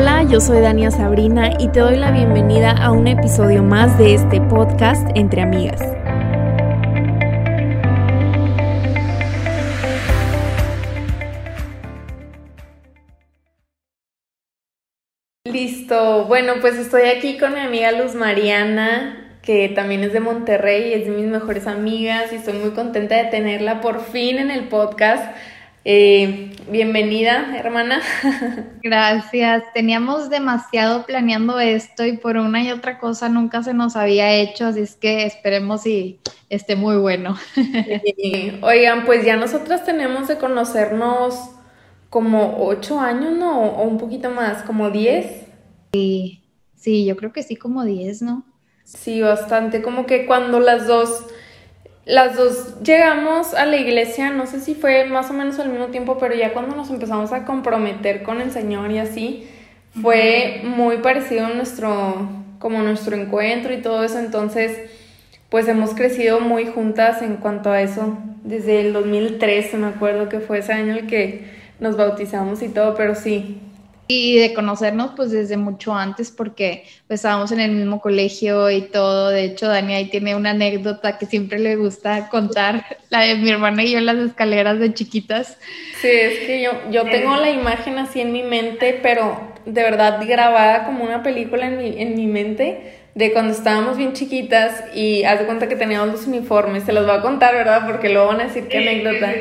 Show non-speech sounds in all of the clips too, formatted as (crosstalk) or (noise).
Hola, yo soy Dania Sabrina y te doy la bienvenida a un episodio más de este podcast Entre Amigas. Listo, bueno, pues estoy aquí con mi amiga Luz Mariana, que también es de Monterrey, es de mis mejores amigas y estoy muy contenta de tenerla por fin en el podcast. Eh, bienvenida, hermana. (laughs) Gracias. Teníamos demasiado planeando esto y por una y otra cosa nunca se nos había hecho, así es que esperemos y esté muy bueno. (laughs) Oigan, pues ya nosotras tenemos de conocernos como ocho años, ¿no? O un poquito más, como diez. Sí, sí, yo creo que sí, como diez, ¿no? Sí, bastante. Como que cuando las dos las dos llegamos a la iglesia, no sé si fue más o menos al mismo tiempo, pero ya cuando nos empezamos a comprometer con el Señor y así, fue muy parecido nuestro, como nuestro encuentro y todo eso, entonces, pues hemos crecido muy juntas en cuanto a eso, desde el 2013 me acuerdo que fue ese año el que nos bautizamos y todo, pero sí, y de conocernos pues desde mucho antes porque pues, estábamos en el mismo colegio y todo. De hecho, Dani ahí tiene una anécdota que siempre le gusta contar, (laughs) la de mi hermana y yo en las escaleras de chiquitas. Sí, es que yo, yo tengo la imagen así en mi mente, pero de verdad grabada como una película en mi, en mi mente de cuando estábamos bien chiquitas y haz de cuenta que teníamos los uniformes. Se los voy a contar, ¿verdad? Porque luego van a decir qué anécdota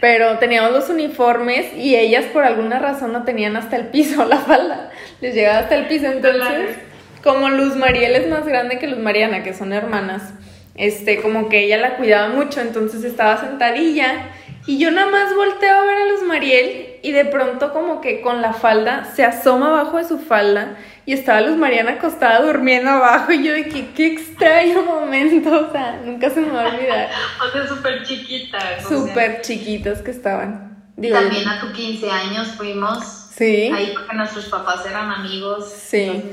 pero teníamos los uniformes y ellas por alguna razón no tenían hasta el piso (laughs) la falda, les llegaba hasta el piso, entonces como Luz Mariel es más grande que Luz Mariana, que son hermanas, este, como que ella la cuidaba mucho, entonces estaba sentadilla y yo nada más volteo a ver a Luz Mariel y de pronto como que con la falda se asoma abajo de su falda y estaba Luz Mariana acostada durmiendo abajo y yo de que qué extraño momento, o sea, nunca se me va a olvidar. (laughs) o sea, súper chiquitas. Súper chiquitas que estaban. También a tu 15 años fuimos. Sí. Ahí porque nuestros papás eran amigos. Sí.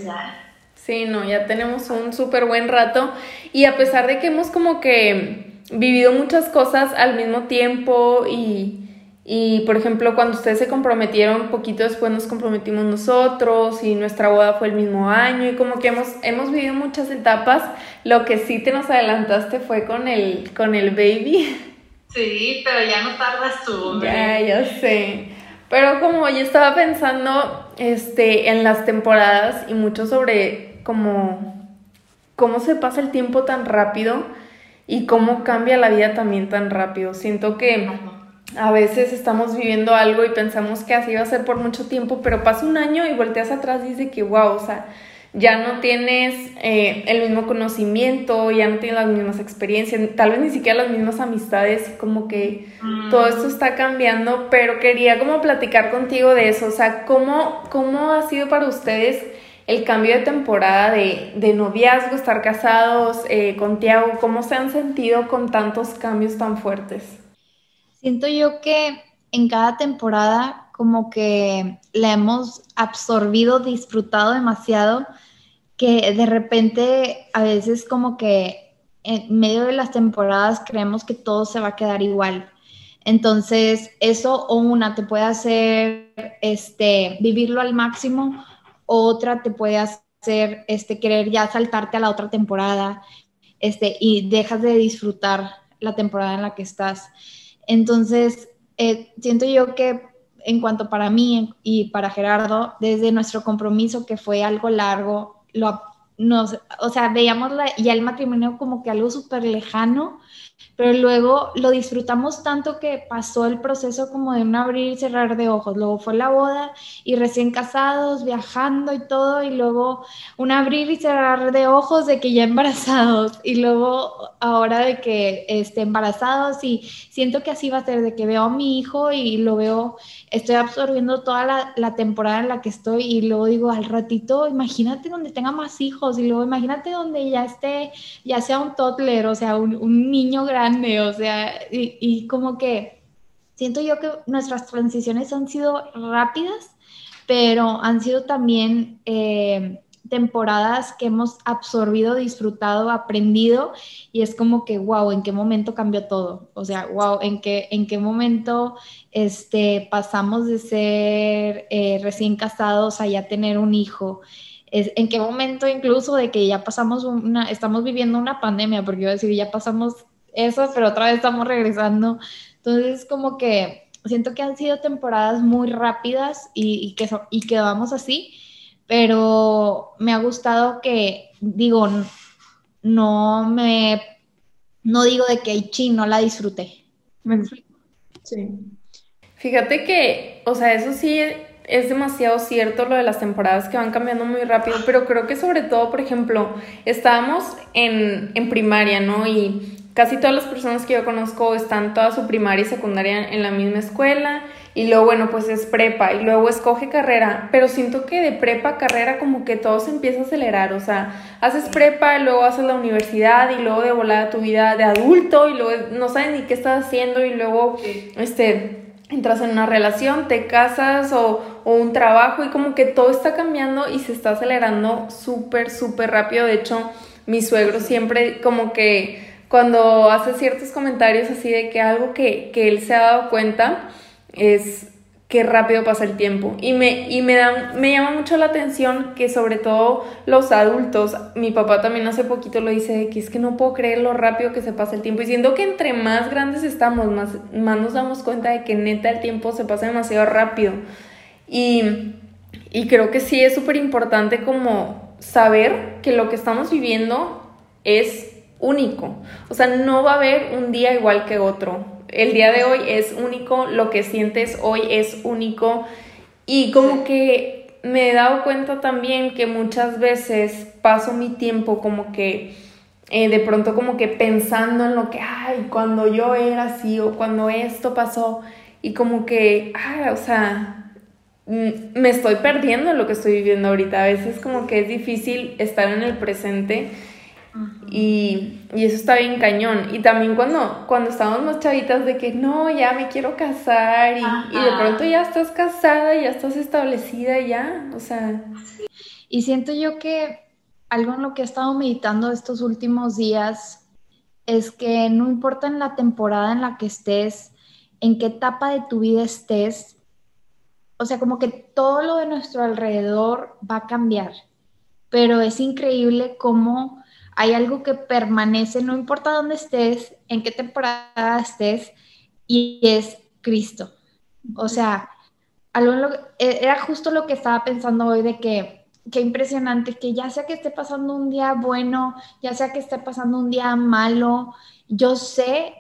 Sí, no, ya tenemos un súper buen rato y a pesar de que hemos como que vivido muchas cosas al mismo tiempo y y por ejemplo, cuando ustedes se comprometieron, poquito después nos comprometimos nosotros y nuestra boda fue el mismo año y como que hemos, hemos vivido muchas etapas. Lo que sí te nos adelantaste fue con el, con el baby. Sí, pero ya no tardas tú. (laughs) Ya, ya sé. Pero como yo estaba pensando este, en las temporadas y mucho sobre cómo, cómo se pasa el tiempo tan rápido y cómo cambia la vida también tan rápido. Siento que a veces estamos viviendo algo y pensamos que así va a ser por mucho tiempo, pero pasa un año y volteas atrás y dices que, wow, o sea, ya no tienes eh, el mismo conocimiento, ya no tienes las mismas experiencias, tal vez ni siquiera las mismas amistades, como que mm. todo esto está cambiando, pero quería como platicar contigo de eso, o sea, ¿cómo, cómo ha sido para ustedes el cambio de temporada de, de noviazgo, estar casados eh, con Tiago? ¿Cómo se han sentido con tantos cambios tan fuertes? Siento yo que en cada temporada como que la hemos absorbido, disfrutado demasiado, que de repente a veces como que en medio de las temporadas creemos que todo se va a quedar igual. Entonces, eso o una te puede hacer este, vivirlo al máximo, otra te puede hacer este, querer ya saltarte a la otra temporada este, y dejas de disfrutar la temporada en la que estás. Entonces, eh, siento yo que en cuanto para mí y para Gerardo, desde nuestro compromiso, que fue algo largo, lo, nos, o sea, veíamos ya el matrimonio como que algo súper lejano, pero luego lo disfrutamos tanto que pasó el proceso como de un abrir y cerrar de ojos. Luego fue la boda y recién casados, viajando y todo, y luego un abrir y cerrar de ojos de que ya embarazados, y luego ahora de que esté embarazados, y siento que así va a ser, de que veo a mi hijo y lo veo, estoy absorbiendo toda la, la temporada en la que estoy, y luego digo, al ratito, imagínate donde tenga más hijos, y luego imagínate donde ya esté, ya sea un toddler, o sea, un, un niño grande, o sea, y, como que siento yo que nuestras transiciones han sido rápidas, pero han sido también, eh, temporadas que hemos absorbido, disfrutado, aprendido y es como que, wow, ¿en qué momento cambió todo? O sea, wow, ¿en qué, en qué momento este, pasamos de ser eh, recién casados a ya tener un hijo? ¿En qué momento incluso de que ya pasamos una, estamos viviendo una pandemia? Porque a decir, ya pasamos eso, pero otra vez estamos regresando. Entonces, como que siento que han sido temporadas muy rápidas y, que, y que así, pero me ha gustado que, digo, no me, no digo de que chi, no la disfruté. ¿Me explico? Sí. Fíjate que, o sea, eso sí es demasiado cierto lo de las temporadas que van cambiando muy rápido, pero creo que sobre todo, por ejemplo, estábamos en, en primaria, ¿no? Y casi todas las personas que yo conozco están toda su primaria y secundaria en la misma escuela y luego bueno pues es prepa y luego escoge carrera pero siento que de prepa a carrera como que todo se empieza a acelerar o sea haces prepa y luego haces la universidad y luego de volada tu vida de adulto y luego no sabes ni qué estás haciendo y luego este entras en una relación, te casas o, o, un trabajo y como que todo está cambiando y se está acelerando súper, súper rápido. De hecho, mi suegro siempre como que cuando hace ciertos comentarios así de que algo que, él se ha dado cuenta es qué rápido pasa el tiempo. Y me, y me, da, me llama mucho la atención que sobre todo los adultos, mi papá también hace poquito lo dice, que es que no puedo creer lo rápido que se pasa el tiempo. Y siento que entre más grandes estamos, más, más nos damos cuenta de que neta el tiempo se pasa demasiado rápido. Y, y creo que sí es súper importante como saber que lo que estamos viviendo es único. O sea, no va a haber un día igual que otro. El día de hoy es único, lo que sientes hoy es único. Y como que me he dado cuenta también que muchas veces paso mi tiempo como que eh, de pronto como que pensando en lo que, ay, cuando yo era así o cuando esto pasó y como que, ay, o sea, mm, me estoy perdiendo en lo que estoy viviendo ahorita. A veces como que es difícil estar en el presente y, eso está bien cañón. Y también cuando, cuando estábamos más chavitas de que no, ya me quiero casar y, de pronto ya estás casada, ya estás establecida, ya, o sea. Y siento yo que algo en lo que he estado meditando estos últimos días es que no importa en la temporada en la que estés, en qué etapa de tu vida estés, o sea, como que todo lo de nuestro alrededor va a cambiar, pero es increíble cómo hay algo que permanece, no importa dónde estés, en qué temporada estés, y es Cristo. O sea, e, era justo lo que estaba pensando hoy de que qué impresionante que ya sea que esté pasando un día bueno, ya sea que esté pasando un día malo, yo sé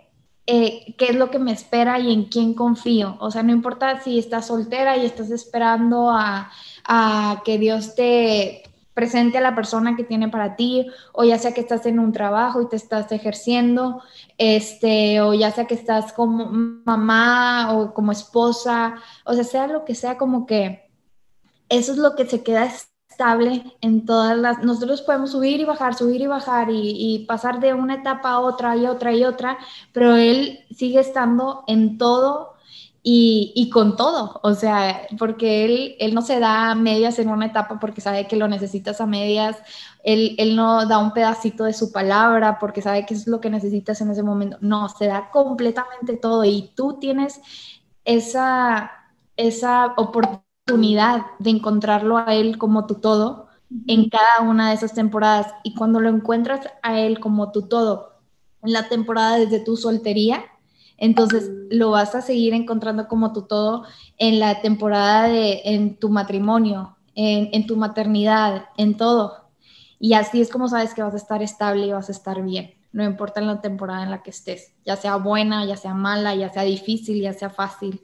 eh, qué es lo que me espera y en quién confío. O sea, no importa si estás soltera y estás esperando a, a que Dios te, presente a la persona que tiene para ti, o ya sea que estás en un trabajo y te estás ejerciendo, este, o ya sea que estás como mamá o como esposa, o sea, sea lo que sea, como que eso es lo que se queda estable en todas las, nosotros podemos subir y bajar, subir y bajar y, y pasar de una etapa a otra y otra y otra, pero él sigue estando en todo y, con todo, o sea, porque él, él no se da a medias en una etapa porque sabe que lo necesitas a medias, él, él no da un pedacito de su palabra porque sabe que es lo que necesitas en ese momento, no, se da completamente todo y tú tienes esa, esa oportunidad de encontrarlo a él como tu todo en cada una de esas temporadas y cuando lo encuentras a él como tu todo en la temporada desde tu soltería, entonces lo vas a seguir encontrando como tu todo en la temporada de, en tu matrimonio, en, tu maternidad, en todo. Y así es como sabes que vas a estar estable y vas a estar bien, no importa en la temporada en la que estés, ya sea buena, ya sea mala, ya sea difícil, ya sea fácil.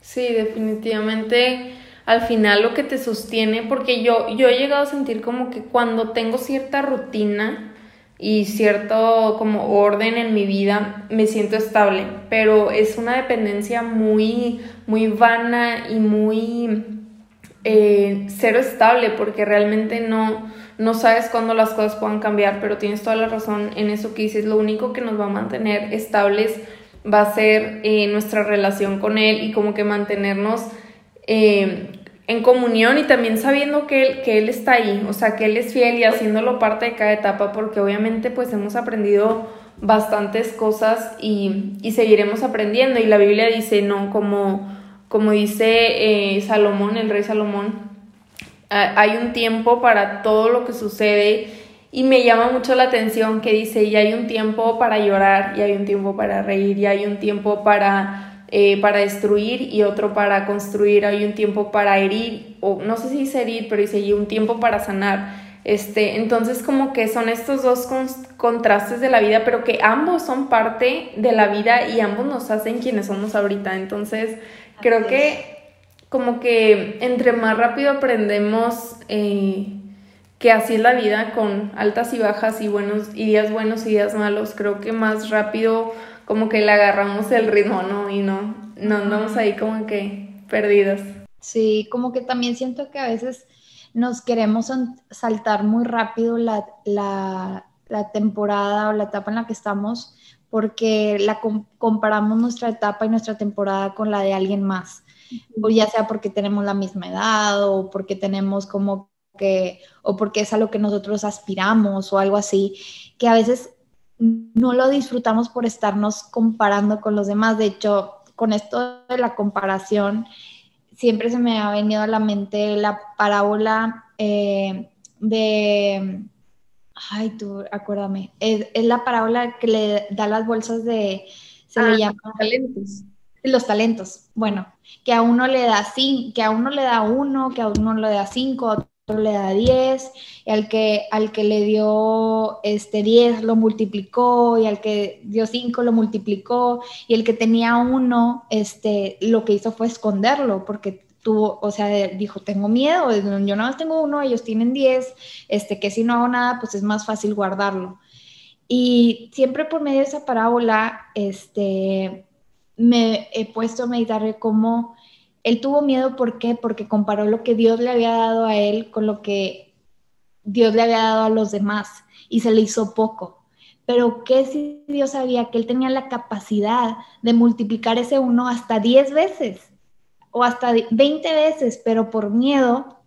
Sí, definitivamente al final lo que te sostiene, porque yo, yo he llegado a sentir como que cuando tengo cierta rutina, y cierto como orden en mi vida, me siento estable, pero es una dependencia muy, muy vana y muy eh, cero estable porque realmente no, no sabes cuándo las cosas puedan cambiar, pero tienes toda la razón en eso que dices, lo único que nos va a mantener estables va a ser eh, nuestra relación con él y como que mantenernos... Eh, en comunión y también sabiendo que él, que él está ahí, o sea, que Él es fiel y haciéndolo parte de cada etapa, porque obviamente pues hemos aprendido bastantes cosas y, y seguiremos aprendiendo. Y la Biblia dice, no, como, como dice eh, Salomón, el rey Salomón, hay un tiempo para todo lo que sucede y me llama mucho la atención que dice, y hay un tiempo para llorar, y hay un tiempo para reír, y hay un tiempo para eh, para destruir y otro para construir, hay un tiempo para herir, o no sé si dice herir, pero dice y un tiempo para sanar. Este, entonces como que son estos dos contrastes de la vida, pero que ambos son parte de la vida y ambos nos hacen quienes somos ahorita. Entonces creo que como que entre más rápido aprendemos eh, que así es la vida, con altas y bajas y buenos y días buenos y días malos, creo que más rápido como que le agarramos el ritmo, ¿no? Y no, no andamos ahí como que perdidos. Sí, como que también siento que a veces nos queremos saltar muy rápido la, la, la temporada o la etapa en la que estamos porque la comparamos nuestra etapa y nuestra temporada con la de alguien más. O ya sea porque tenemos la misma edad o porque tenemos como que, o porque es a lo que nosotros aspiramos o algo así, que a veces no lo disfrutamos por estarnos comparando con los demás. De hecho, con esto de la comparación, siempre se me ha venido a la mente la parábola eh, de, ay, tú, acuérdame, es, la parábola que le da las bolsas de, se le ah, llama talentos. Los talentos, bueno, que a uno le da cinco, que a uno le da uno, que a uno le da cinco, le da 10, y al que, al que le dio este 10 lo multiplicó, y al que dio 5 lo multiplicó, y el que tenía 1, este, lo que hizo fue esconderlo, porque tuvo, o sea, dijo, tengo miedo, yo nada más tengo uno, ellos tienen 10, este, que si no hago nada, pues es más fácil guardarlo. Y siempre por medio de esa parábola, este, me he puesto a meditar cómo él tuvo miedo, ¿por qué? Porque comparó lo que Dios le había dado a él con lo que Dios le había dado a los demás y se le hizo poco. Pero ¿qué si Dios sabía que él tenía la capacidad de multiplicar ese uno hasta 10 veces o hasta 20 veces, pero por miedo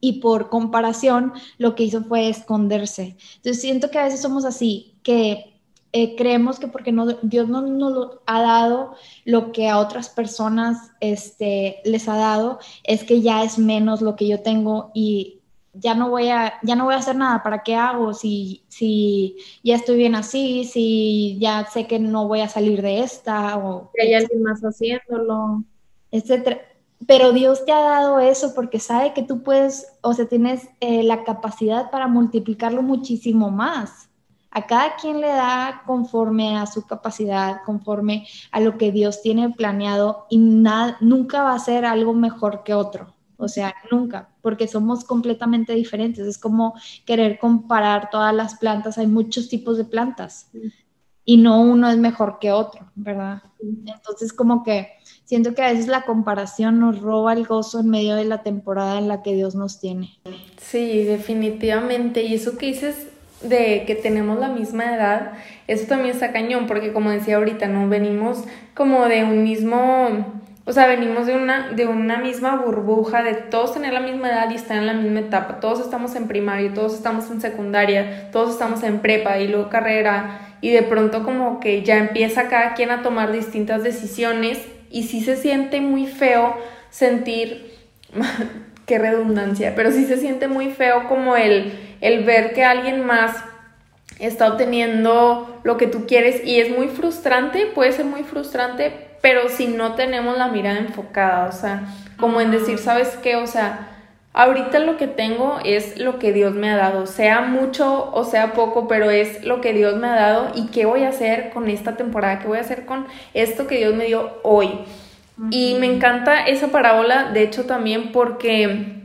y por comparación lo que hizo fue esconderse. Entonces siento que a veces somos así, que eh, creemos que porque no, Dios no nos ha dado lo que a otras personas este, les ha dado, es que ya es menos lo que yo tengo y ya no voy a, ya no voy a hacer nada, ¿para qué hago? Si, si ya estoy bien así, si ya sé que no voy a salir de esta, o que hay alguien más haciéndolo, etcétera. Pero Dios te ha dado eso porque sabe que tú puedes, o sea, tienes eh, la capacidad para multiplicarlo muchísimo más a cada quien le da conforme a su capacidad, conforme a lo que Dios tiene planeado y nunca va a ser algo mejor que otro. O sea, nunca, porque somos completamente diferentes. Es como querer comparar todas las plantas. Hay muchos tipos de plantas y no uno es mejor que otro, ¿verdad? Entonces, como que siento que a veces la comparación nos roba el gozo en medio de la temporada en la que Dios nos tiene. Sí, definitivamente. Y eso que dices de que tenemos la misma edad, eso también está cañón, porque como decía ahorita, ¿no? Venimos como de un mismo, o sea, venimos de una, de una misma burbuja, de todos tener la misma edad y estar en la misma etapa, todos estamos en primaria, todos estamos en secundaria, todos estamos en prepa y luego carrera, y de pronto como que ya empieza cada quien a tomar distintas decisiones y sí se siente muy feo sentir, qué redundancia, pero sí se siente muy feo como el el ver que alguien más está obteniendo lo que tú quieres y es muy frustrante, puede ser muy frustrante, pero si no tenemos la mirada enfocada, o sea, como en decir, ¿sabes qué? O sea, ahorita lo que tengo es lo que Dios me ha dado, sea mucho o sea poco, pero es lo que Dios me ha dado y qué voy a hacer con esta temporada, qué voy a hacer con esto que Dios me dio hoy. Y me encanta esa parábola, de hecho también porque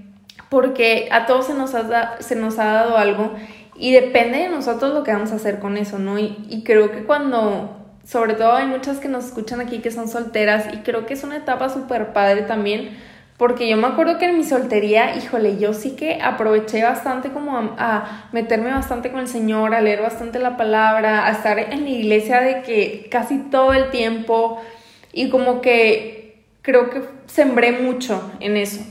porque a todos se nos ha, se nos ha dado algo y depende de nosotros lo que vamos a hacer con eso, ¿no? Y, creo que cuando, sobre todo hay muchas que nos escuchan aquí que son solteras y creo que es una etapa súper padre también, porque yo me acuerdo que en mi soltería, híjole, yo sí que aproveché bastante como a, a, meterme bastante con el Señor, a leer bastante la palabra, a estar en la iglesia de que casi todo el tiempo y como que creo que sembré mucho en eso.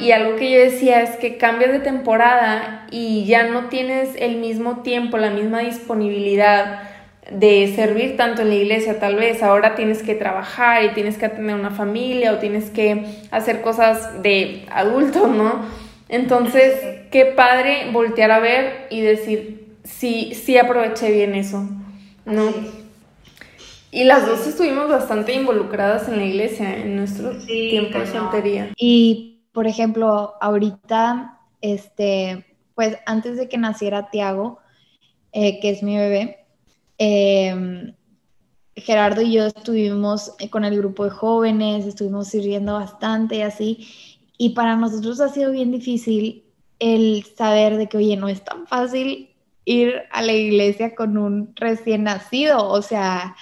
Y algo que yo decía es que cambias de temporada y ya no tienes el mismo tiempo, la misma disponibilidad de servir tanto en la iglesia, tal vez ahora tienes que trabajar y tienes que atender una familia o tienes que hacer cosas de adulto, ¿no? Entonces, qué padre voltear a ver y decir, sí, sí aproveché bien eso, ¿no? Y las dos estuvimos bastante involucradas en la iglesia en nuestro tiempo de soltería. Y, por ejemplo, ahorita, este, pues antes de que naciera Tiago, eh, que es mi bebé, em, Gerardo y yo estuvimos con el grupo de jóvenes, estuvimos sirviendo bastante y así, y para nosotros ha sido bien difícil el saber de que, oye, no es tan fácil ir a la iglesia con un recién nacido, o sea,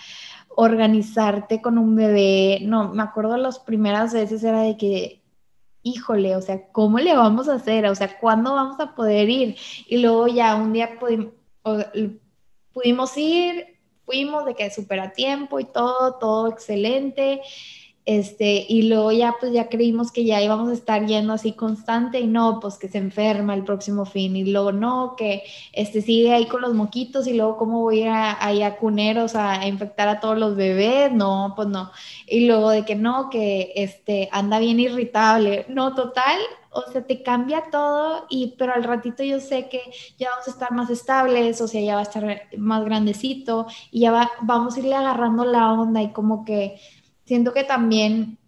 organizarte con un bebé, no, me acuerdo las primeras veces era de que, híjole, o sea, ¿cómo le vamos a hacer? O sea, ¿cuándo vamos a poder ir? Y luego ya un día pudimos, pudimos ir, fuimos de que súper a tiempo y todo, todo excelente. Este, y luego ya pues ya creímos que ya íbamos a estar yendo así constante y no, pues que se enferma el próximo fin y luego no, que este sigue ahí con los moquitos y luego cómo voy a ir a, ahí a cuneros a, infectar a todos los bebés, no, pues no. Y luego de que no, que este anda bien irritable, no, total, o sea, te cambia todo y pero al ratito yo sé que ya vamos a estar más estables, o sea, ya va a estar más grandecito y ya va, vamos a irle agarrando la onda y como que siento que también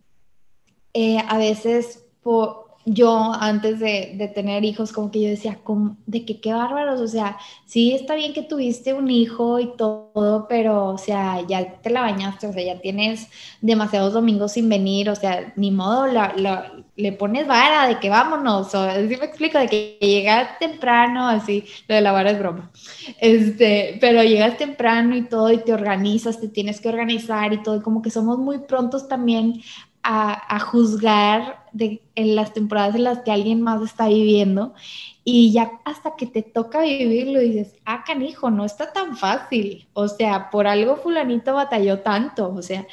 eh, a veces por, yo antes de, tener hijos, como que yo decía, de que qué bárbaros, o sea, sí está bien que tuviste un hijo y todo, pero, o sea, ya te la bañaste, o sea, ya tienes demasiados domingos sin venir, o sea, ni modo, le pones vara de que vámonos, o así me explico, de que llegas temprano, así, lo de la vara es broma, este, pero llegas temprano y todo y te organizas, te tienes que organizar y todo, y como que somos muy prontos también a, juzgar de, en las temporadas en las que alguien más está viviendo y ya hasta que te toca vivirlo dices, ah, canijo, no está tan fácil, o sea, por algo fulanito batalló tanto, o sea,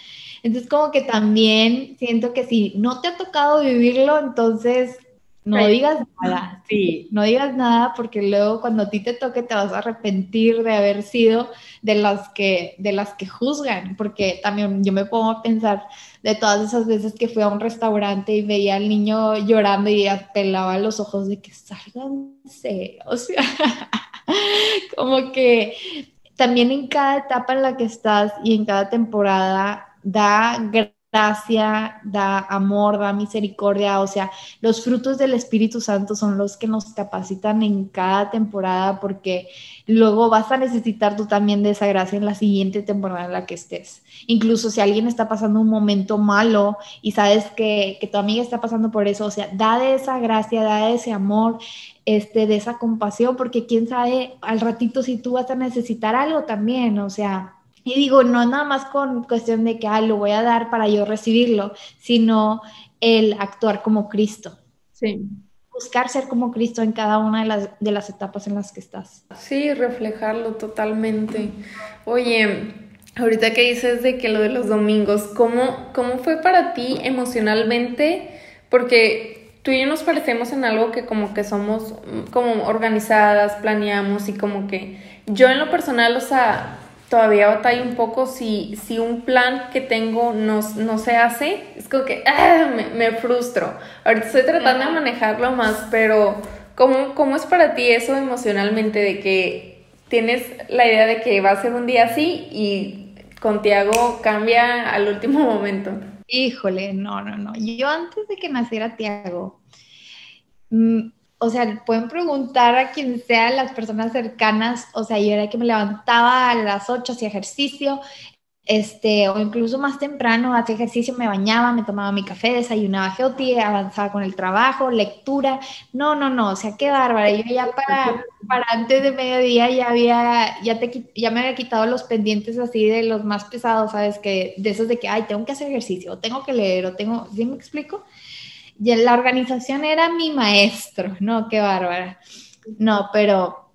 entonces como que también siento que si no te ha tocado vivirlo, entonces no digas nada, sí, no digas nada porque luego cuando a ti te toque te vas a arrepentir de haber sido de las que, de las que juzgan, porque también yo me pongo a pensar de todas esas veces que fui a un restaurante y veía al niño llorando y pelaba los ojos de que sálganse, o sea, (laughs) como que también en cada etapa en la que estás y en cada temporada da gracia, da amor, da misericordia, o sea, los frutos del Espíritu Santo son los que nos capacitan en cada temporada porque luego vas a necesitar tú también de esa gracia en la siguiente temporada en la que estés. Incluso si alguien está pasando un momento malo y sabes que, que tu amiga está pasando por eso, o sea, da de esa gracia, da de ese amor, este, de esa compasión, porque quién sabe al ratito si tú vas a necesitar algo también, o sea, y digo, no nada más con cuestión de que, ah, lo voy a dar para yo recibirlo, sino el actuar como Cristo. Sí. Buscar ser como Cristo en cada una de las, de las etapas en las que estás. Sí, reflejarlo totalmente. Oye, ahorita que dices de que lo de los domingos, ¿cómo, cómo fue para ti emocionalmente? Porque tú y yo nos parecemos en algo que como que somos como organizadas, planeamos y como que yo en lo personal, o sea, todavía batalla un poco si, si un plan que tengo no, no se hace, es como que ah, me, frustro. Ahorita estoy tratando de manejarlo más, pero ¿cómo, ¿cómo es para ti eso emocionalmente de que tienes la idea de que va a ser un día así y con Tiago cambia al último momento? Híjole, no, no, no. Yo antes de que naciera Tiago, mm, o sea, pueden preguntar a quien sea, las personas cercanas, o sea, yo era que me levantaba a las 8, hacía ejercicio, este, o incluso más temprano, hacía ejercicio, me bañaba, me tomaba mi café, desayunaba healthy, avanzaba con el trabajo, lectura, no, no, no, o sea, qué bárbara, yo ya para, para antes de mediodía ya había, ya, te, ya me había quitado los pendientes así de los más pesados, ¿sabes? Que de esos de que, ay, tengo que hacer ejercicio, o tengo que leer, o tengo, ¿sí me explico? Y la organización era mi maestro, ¿no? Qué bárbara. No, pero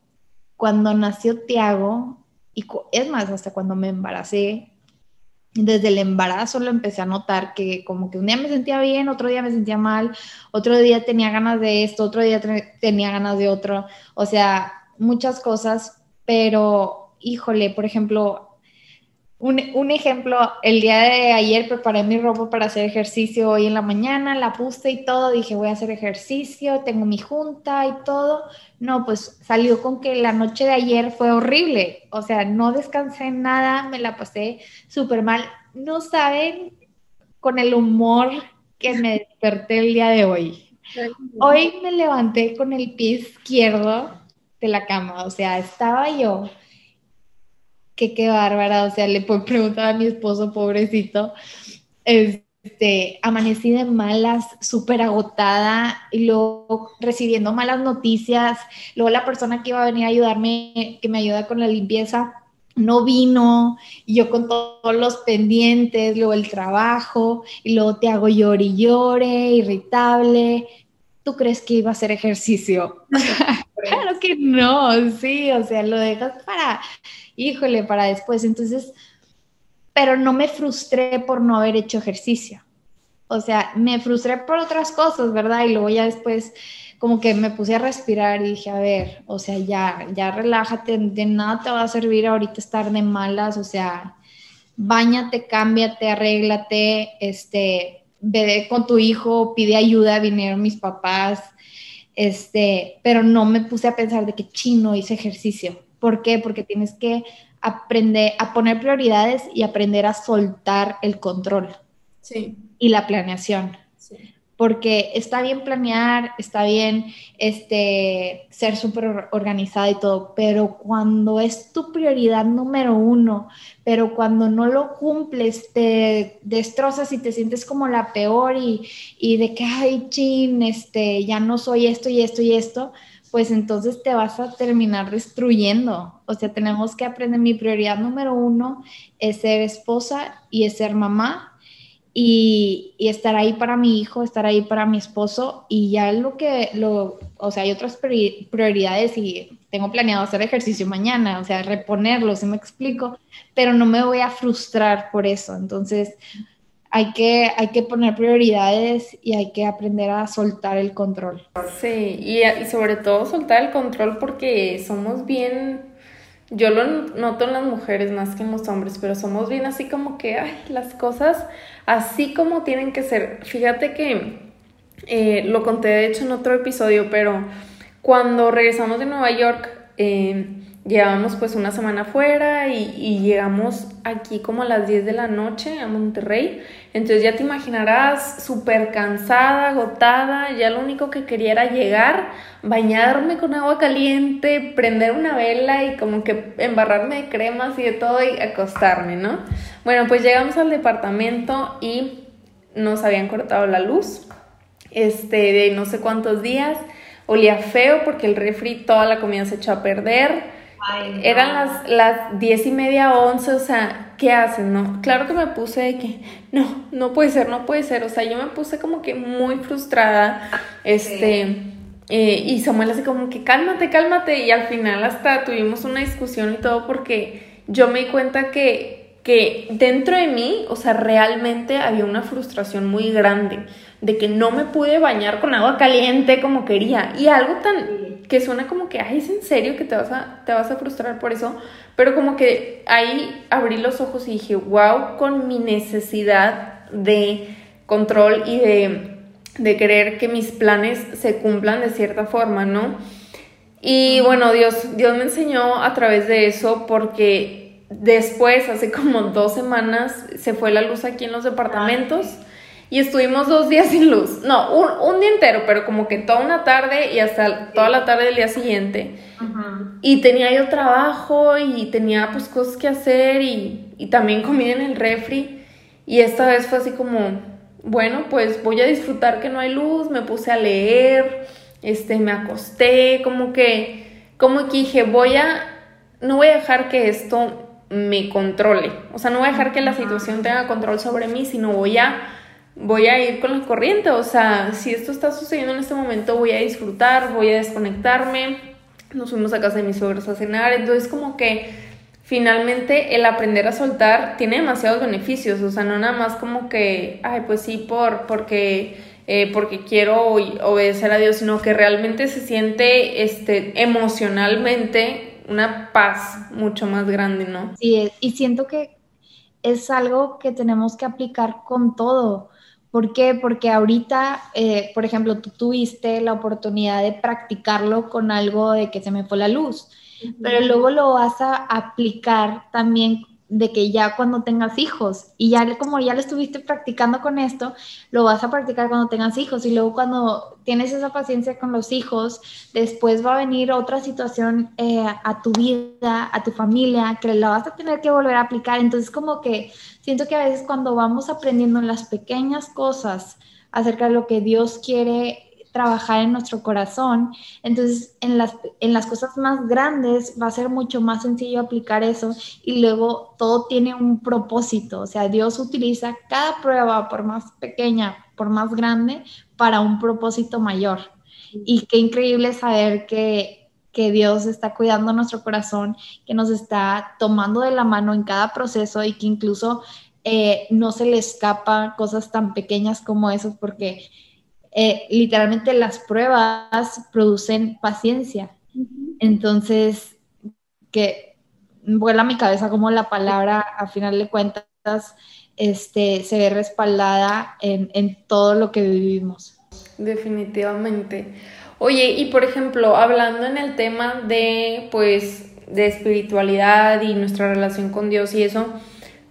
cuando nació Tiago, y es más, hasta cuando me embaracé, desde el embarazo lo empecé a notar que como que un día me sentía bien, otro día me sentía mal, otro día tenía ganas de esto, otro día tenía ganas de otro, o sea, muchas cosas, pero híjole, por ejemplo, un, ejemplo, el día de ayer preparé mi ropa para hacer ejercicio hoy en la mañana, la puse y todo, dije voy a hacer ejercicio, tengo mi junta y todo. No, pues salió con que la noche de ayer fue horrible, o sea, no descansé nada, me la pasé súper mal. No saben con el humor que me desperté el día de hoy. Hoy me levanté con el pie izquierdo de la cama, o sea, estaba yo que qué bárbara, o sea, le puedo preguntar a mi esposo, pobrecito, este, amanecí de malas, súper agotada, y luego recibiendo malas noticias, luego la persona que iba a venir a ayudarme, que me ayuda con la limpieza, no vino, y yo con todos los pendientes, luego el trabajo, y luego te hago llore y llore, irritable. ¿Tú crees que iba a hacer ejercicio? (laughs) que no, sí, o sea, lo dejas para híjole, para después. Entonces, pero no me frustré por no haber hecho ejercicio. O sea, me frustré por otras cosas, ¿verdad? Y luego ya después como que me puse a respirar y dije, a ver, o sea, ya, ya relájate, de nada te va a servir ahorita estar de malas, o sea, bañate, cámbiate, arréglate, este, ve con tu hijo, pide ayuda, vinieron mis papás, este, pero no me puse a pensar de que chino hice ejercicio. ¿Por qué? Porque tienes que aprender a poner prioridades y aprender a soltar el control. Sí. Y la planeación. Sí. Porque está bien planear, está bien este, ser súper organizada y todo, pero cuando es tu prioridad número uno, pero cuando no lo cumples, te destrozas y te sientes como la peor y, y de que, ay, chin, este, ya no soy esto y esto y esto, pues entonces te vas a terminar destruyendo. O sea, tenemos que aprender, mi prioridad número uno es ser esposa y es ser mamá y, estar ahí para mi hijo, estar ahí para mi esposo y ya lo que, lo, o sea, hay otras prioridades y tengo planeado hacer ejercicio mañana, o sea, reponerlo, si me explico, pero no me voy a frustrar por eso. Entonces, hay que, hay que poner prioridades y hay que aprender a soltar el control. Sí, y, y, sobre todo soltar el control porque somos bien, yo lo noto en las mujeres más que en los hombres, pero somos bien así como que, ay, las cosas así como tienen que ser. Fíjate que eh, lo conté de hecho en otro episodio, pero cuando regresamos de Nueva York, eh, llevábamos pues una semana fuera y, y, llegamos aquí como a las 10 de la noche a Monterrey. Entonces ya te imaginarás súper cansada, agotada, ya lo único que quería era llegar, bañarme con agua caliente, prender una vela y como que embarrarme de cremas y de todo y acostarme, ¿no? Bueno, pues llegamos al departamento y nos habían cortado la luz, este, de no sé cuántos días. Olía feo porque el refri, toda la comida se echó a perder. Eran las, las diez y media, once, o sea, ¿qué hacen, no? Claro que me puse de que, no, no puede ser, no puede ser, o sea, yo me puse como que muy frustrada, este, eh, y Samuel así como que, cálmate, cálmate, y al final hasta tuvimos una discusión y todo porque yo me di cuenta que, que dentro de mí, o sea, realmente había una frustración muy grande de que no me pude bañar con agua caliente como quería, y algo tan que suena como que, ay, es en serio que te vas, a, te vas a frustrar por eso, pero como que ahí abrí los ojos y dije, wow, con mi necesidad de control y de, de querer que mis planes se cumplan de cierta forma, ¿no? Y bueno, Dios, Dios me enseñó a través de eso porque después, hace como dos semanas, se fue la luz aquí en los departamentos y estuvimos dos días sin luz. No, un, día entero, pero como que toda una tarde y hasta toda la tarde del día siguiente. Y tenía yo trabajo y tenía pues cosas que hacer y, y también comida en el refri. Y esta vez fue así como, bueno, pues voy a disfrutar que no hay luz, me puse a leer, este, me acosté, como que, como que dije, voy a, no voy a dejar que esto me controle. O sea, no voy a dejar que la situación tenga control sobre mí, sino voy a voy a ir con la corriente, o sea, si esto está sucediendo en este momento, voy a disfrutar, voy a desconectarme. Nos fuimos a casa de mis suegros a cenar, entonces como que finalmente el aprender a soltar tiene demasiados beneficios, o sea, no nada más como que, ay, pues sí, por, porque, eh, porque quiero obedecer a Dios, sino que realmente se siente este, emocionalmente una paz mucho más grande, ¿no? Sí, y siento que es algo que tenemos que aplicar con todo. ¿Por qué? Porque ahorita, eh, por ejemplo, tú tuviste la oportunidad de practicarlo con algo de que se me fue la luz pero luego lo vas a aplicar también de que ya cuando tengas hijos y ya como ya lo estuviste practicando con esto, lo vas a practicar cuando tengas hijos y luego cuando tienes esa paciencia con los hijos, después va a venir otra situación eh, a tu vida, a tu familia, que la vas a tener que volver a aplicar. Entonces como que siento que a veces cuando vamos aprendiendo las pequeñas cosas acerca de lo que Dios quiere trabajar en nuestro corazón. Entonces, en las, en las cosas más grandes va a ser mucho más sencillo aplicar eso y luego todo tiene un propósito. O sea, Dios utiliza cada prueba, por más pequeña, por más grande, para un propósito mayor. Y qué increíble saber que, que Dios está cuidando nuestro corazón, que nos está tomando de la mano en cada proceso y que incluso eh, no se le escapa cosas tan pequeñas como eso, porque eh, literalmente las pruebas producen paciencia. Entonces, que vuela a mi cabeza como la palabra, a final de cuentas, este, se ve respaldada en, en todo lo que vivimos. Definitivamente. Oye, y por ejemplo, hablando en el tema de, pues, de espiritualidad y nuestra relación con Dios y eso,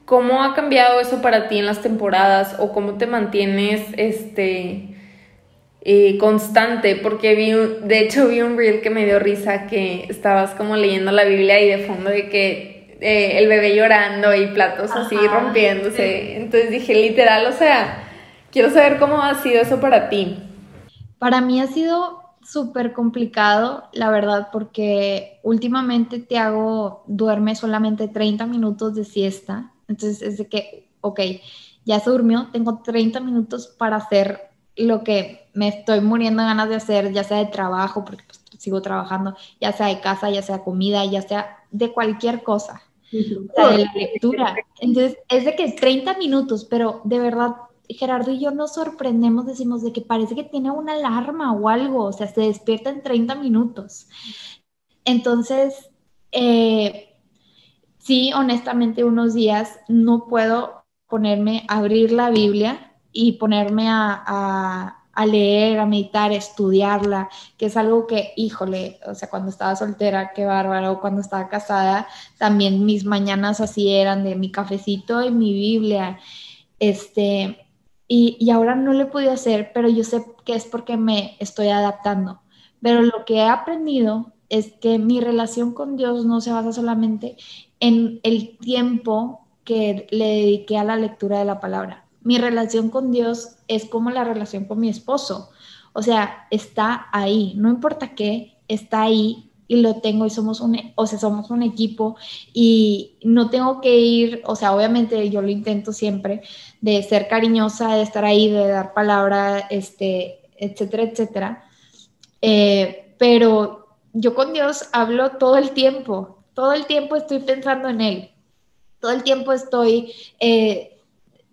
¿cómo ha cambiado eso para ti en las temporadas o cómo te mantienes, este, eh, constante, porque vi, un, de hecho vi un reel que me dio risa, que estabas como leyendo la Biblia y de fondo de que eh, el bebé llorando y platos así rompiéndose. Entonces dije, literal, o sea, quiero saber cómo ha sido eso para ti. Para mí ha sido súper complicado, la verdad, porque últimamente te hago, duerme solamente 30 minutos de siesta. Entonces es de que, ok, ya se durmió, tengo 30 minutos para hacer lo que me estoy muriendo de ganas de hacer, ya sea de trabajo, porque pues, sigo trabajando, ya sea de casa, ya sea comida, ya sea de cualquier cosa, de la lectura. Entonces, es de que 30 minutos, pero de verdad, Gerardo y yo nos sorprendemos, decimos de que parece que tiene una alarma o algo, o sea, se despierta en 30 minutos. Entonces, eh, sí, honestamente, unos días no puedo ponerme a abrir la Biblia y ponerme a, leer, a meditar, a estudiarla, que es algo que, híjole, o sea, cuando estaba soltera, qué bárbaro, cuando estaba casada, también mis mañanas así eran de mi cafecito y mi Biblia, este, y, y ahora no lo he podido hacer, pero yo sé que es porque me estoy adaptando. Pero lo que he aprendido es que mi relación con Dios no se basa solamente en el tiempo que le dediqué a la lectura de la palabra mi relación con Dios es como la relación con mi esposo. O sea, está ahí, no importa qué, está ahí y lo tengo y somos un, o sea, somos un equipo y no tengo que ir, o sea, obviamente yo lo intento siempre de ser cariñosa, de estar ahí, de dar palabra, este, etcétera, etcétera. Eh, pero yo con Dios hablo todo el tiempo, todo el tiempo estoy pensando en Él, todo el tiempo estoy eh,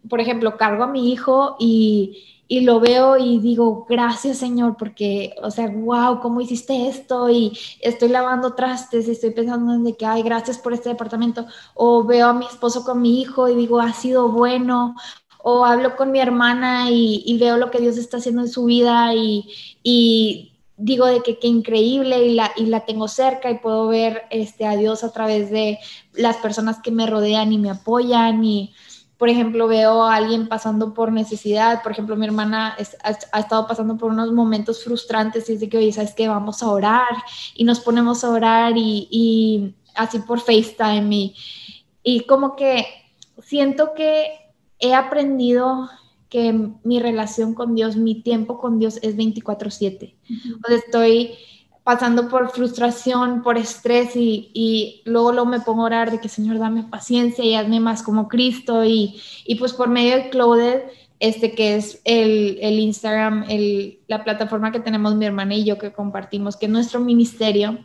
por ejemplo, cargo a mi hijo y, lo veo y digo, gracias Señor, porque, o sea, wow, ¿cómo hiciste esto? Y estoy lavando trastes y estoy pensando en que, ay, gracias por este departamento. O veo a mi esposo con mi hijo y digo, ha sido bueno. O hablo con mi hermana y, veo lo que Dios está haciendo en su vida y, digo de que qué increíble y la, y la tengo cerca y puedo ver este, a Dios a través de las personas que me rodean y me apoyan y por ejemplo, veo a alguien pasando por necesidad, por ejemplo, mi hermana ha, estado pasando por unos momentos frustrantes y es de que, oye, ¿sabes qué? Vamos a orar y nos ponemos a orar y, así por FaceTime y, y como que siento que he aprendido que mi relación con Dios, mi tiempo con Dios es 24/7. O sea, estoy pasando por frustración, por estrés y, luego, luego me pongo a orar de que Señor dame paciencia y hazme más como Cristo y, pues por medio de Clouded, este que es el, Instagram, el, la plataforma que tenemos mi hermana y yo que compartimos, que es nuestro ministerio,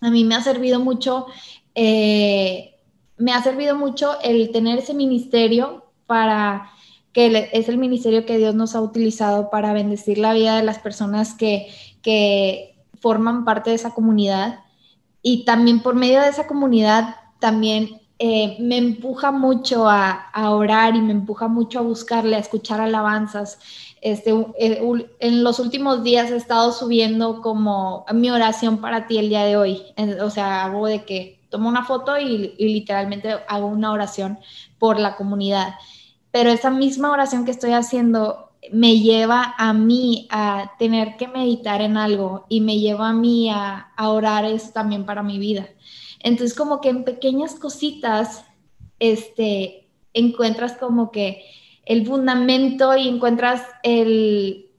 a mí me ha servido mucho eh, me ha servido mucho el tener ese ministerio para que es el ministerio que Dios nos ha utilizado para bendecir la vida de las personas que, que forman parte de esa comunidad. Y también por medio de esa comunidad, también eh, me empuja mucho a, orar y me empuja mucho a buscarle, a escuchar alabanzas. Este, eh, en los últimos días he estado subiendo como mi oración para ti el día de hoy. O sea, hago de que tomo una foto y, y literalmente hago una oración por la comunidad. Pero esa misma oración que estoy haciendo me lleva a mí a tener que meditar en algo y me lleva a mí a, orar eso también para mi vida. Entonces, como que en pequeñas cositas, este, encuentras como que el fundamento y encuentras el,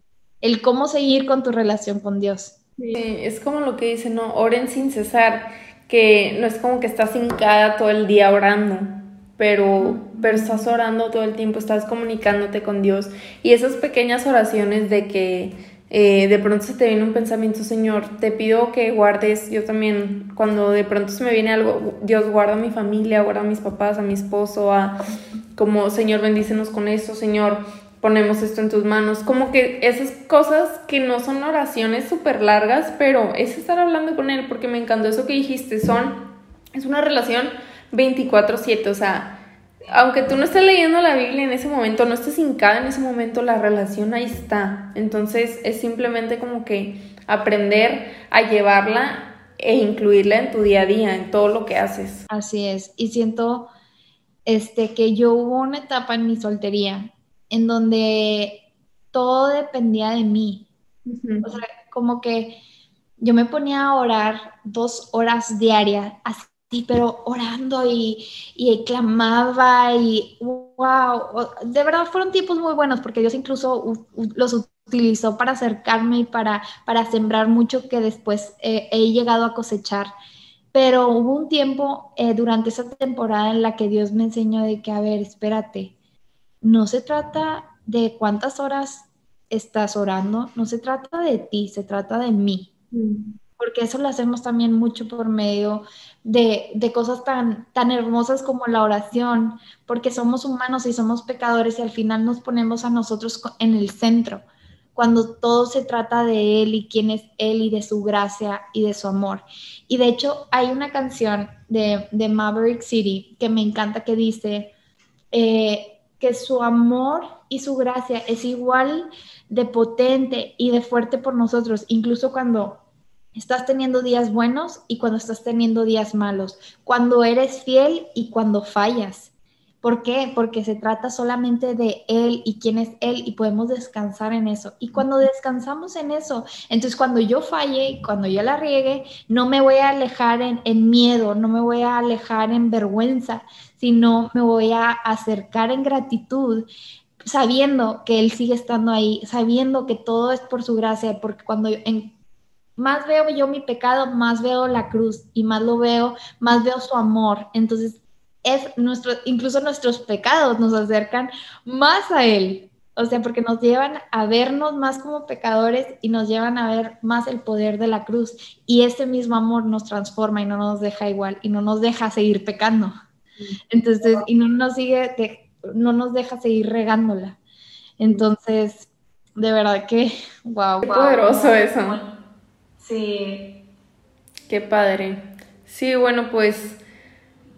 el cómo seguir con tu relación con Dios. Sí, es como lo que dice, ¿no? Oren sin cesar, que no es como que estás hincada todo el día orando, pero, pero estás orando todo el tiempo, estás comunicándote con Dios. Y esas pequeñas oraciones de que eh, de pronto se te viene un pensamiento, Señor, te pido que guardes, yo también, cuando de pronto se me viene algo, Dios guarda a mi familia, guarda a mis papás, a mi esposo, a como, Señor, bendícenos con esto, Señor, ponemos esto en tus manos, como que esas cosas que no son oraciones súper largas, pero es estar hablando con Él, porque me encantó eso que dijiste, son, es una relación 24/7, o sea, aunque tú no estés leyendo la Biblia en ese momento, no estés hincada en ese momento, la relación ahí está. Entonces es simplemente como que aprender a llevarla e incluirla en tu día a día, en todo lo que haces. Así es. Y siento este, que yo hubo una etapa en mi soltería en donde todo dependía de mí. O sea, como que yo me ponía a orar dos horas diarias, así Sí, pero orando y, y, clamaba y wow, de verdad fueron tiempos muy buenos porque Dios incluso los utilizó para acercarme y para, para sembrar mucho que después eh, he llegado a cosechar. Pero hubo un tiempo eh, durante esa temporada en la que Dios me enseñó de que, a ver, espérate, no se trata de cuántas horas estás orando, no se trata de ti, se trata de mí. Mm porque eso lo hacemos también mucho por medio de, de, cosas tan, tan hermosas como la oración, porque somos humanos y somos pecadores y al final nos ponemos a nosotros en el centro, cuando todo se trata de Él y quién es Él y de su gracia y de su amor. Y de hecho hay una canción de, de Maverick City que me encanta que dice eh, que su amor y su gracia es igual de potente y de fuerte por nosotros, incluso cuando Estás teniendo días buenos y cuando estás teniendo días malos, cuando eres fiel y cuando fallas. ¿Por qué? Porque se trata solamente de Él y quién es Él y podemos descansar en eso. Y cuando descansamos en eso, entonces cuando yo falle, cuando yo la riegue, no me voy a alejar en, en miedo, no me voy a alejar en vergüenza, sino me voy a acercar en gratitud sabiendo que Él sigue estando ahí, sabiendo que todo es por su gracia, porque cuando en, más veo yo mi pecado, más veo la cruz y más lo veo, más veo su amor. Entonces, es nuestro, incluso nuestros pecados nos acercan más a Él. O sea, porque nos llevan a vernos más como pecadores y nos llevan a ver más el poder de la cruz. Y ese mismo amor nos transforma y no nos deja igual y no nos deja seguir pecando. Entonces, y no nos sigue, no nos deja seguir regándola. Entonces, de verdad que, wow. Qué poderoso eso. Sí. Qué padre. Sí, bueno, pues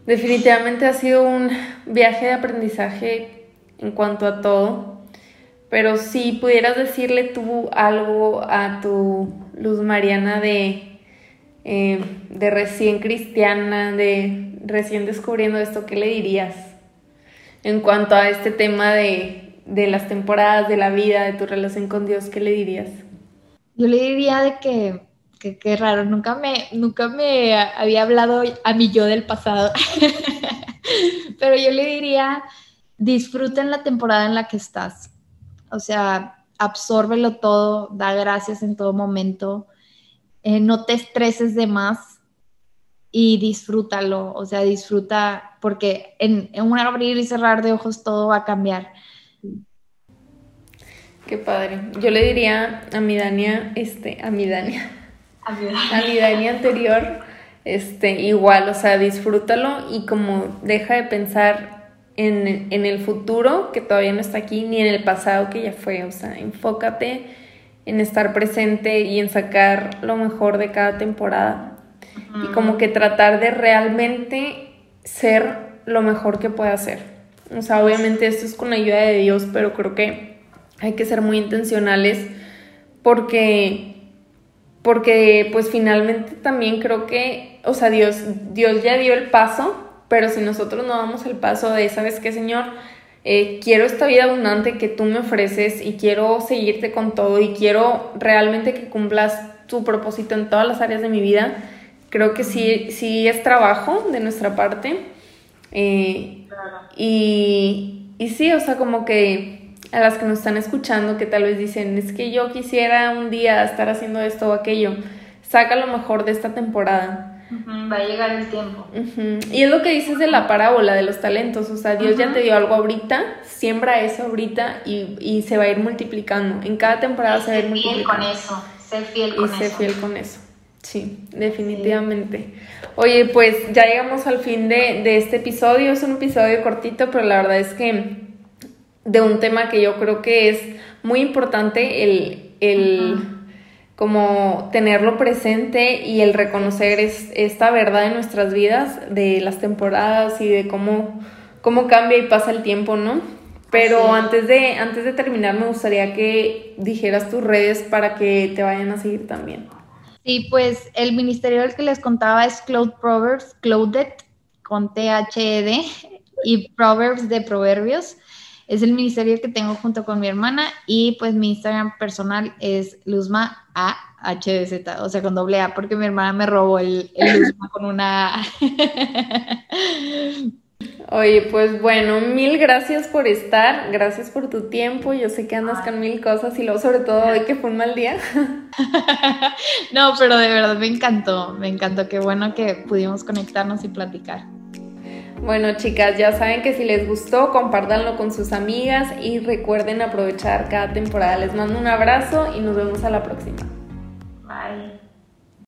definitivamente ha sido un viaje de aprendizaje en cuanto a todo. Pero si pudieras decirle tú algo a tu Luz Mariana de, eh, de recién cristiana, de recién descubriendo esto, ¿qué le dirías? En cuanto a este tema de, de las temporadas, de la vida, de tu relación con Dios, ¿qué le dirías? Yo le diría de que qué raro, nunca me, nunca me había hablado a mi yo del pasado. (laughs) Pero yo le diría, disfruten la temporada en la que estás. O sea, absórbelo todo, da gracias en todo momento, eh, no te estreses de más y disfrútalo. O sea, disfruta, porque en, en un abrir y cerrar de ojos todo va a cambiar. Qué padre. Yo le diría a mi Dania, este, a mi Dania, a mi Dani anterior, este, igual, o sea, disfrútalo y como deja de pensar en, en, el futuro que todavía no está aquí, ni en el pasado que ya fue, o sea, enfócate en estar presente y en sacar lo mejor de cada temporada. Y como que tratar de realmente ser lo mejor que pueda ser. O sea, obviamente esto es con la ayuda de Dios, pero creo que hay que ser muy intencionales porque porque pues finalmente también creo que, o sea, Dios Dios ya dio el paso, pero si nosotros no damos el paso de, ¿sabes qué, Señor? Eh, quiero esta vida abundante que tú me ofreces y quiero seguirte con todo y quiero realmente que cumplas tu propósito en todas las áreas de mi vida. Creo que sí, sí es trabajo de nuestra parte. Eh, y, y sí, o sea, como que a las que nos están escuchando que tal vez dicen, es que yo quisiera un día estar haciendo esto o aquello, saca lo mejor de esta temporada Va a llegar el tiempo. Y es lo que dices de la parábola de los talentos, o sea, Dios ya te dio algo ahorita, siembra eso ahorita y, y, se va a ir multiplicando. En cada temporada se va a ir multiplicando. con eso, ser fiel con eso. Y ser fiel con eso. Sí, definitivamente. Oye, pues ya llegamos al fin de, de, este episodio. Es un episodio cortito, pero la verdad es que de un tema que yo creo que es muy importante, el, el como tenerlo presente y el reconocer es, esta verdad en nuestras vidas, de las temporadas y de cómo, cómo cambia y pasa el tiempo, ¿no? Pero antes, de, antes de terminar, me gustaría que dijeras tus redes para que te vayan a seguir también. Sí, pues el ministerio del que les contaba es Cloud Proverbs, Clouded, con T-H-E-D, y Proverbs de Proverbios. Es el ministerio que tengo junto con mi hermana y pues mi Instagram personal es Luzma A H Z, o sea, con doble A, porque mi hermana me robó el, el Luzma con una A. (laughs) Oye, pues bueno, mil gracias por estar, gracias por tu tiempo. Yo sé que andas con mil cosas y luego sobre todo hoy que fue un mal día. (laughs) no, pero de verdad me encantó, me encantó, qué bueno que pudimos conectarnos y platicar. Bueno, chicas, ya saben que si les gustó, compártanlo con sus amigas y recuerden aprovechar cada temporada. Les mando un abrazo y nos vemos a la próxima. Bye.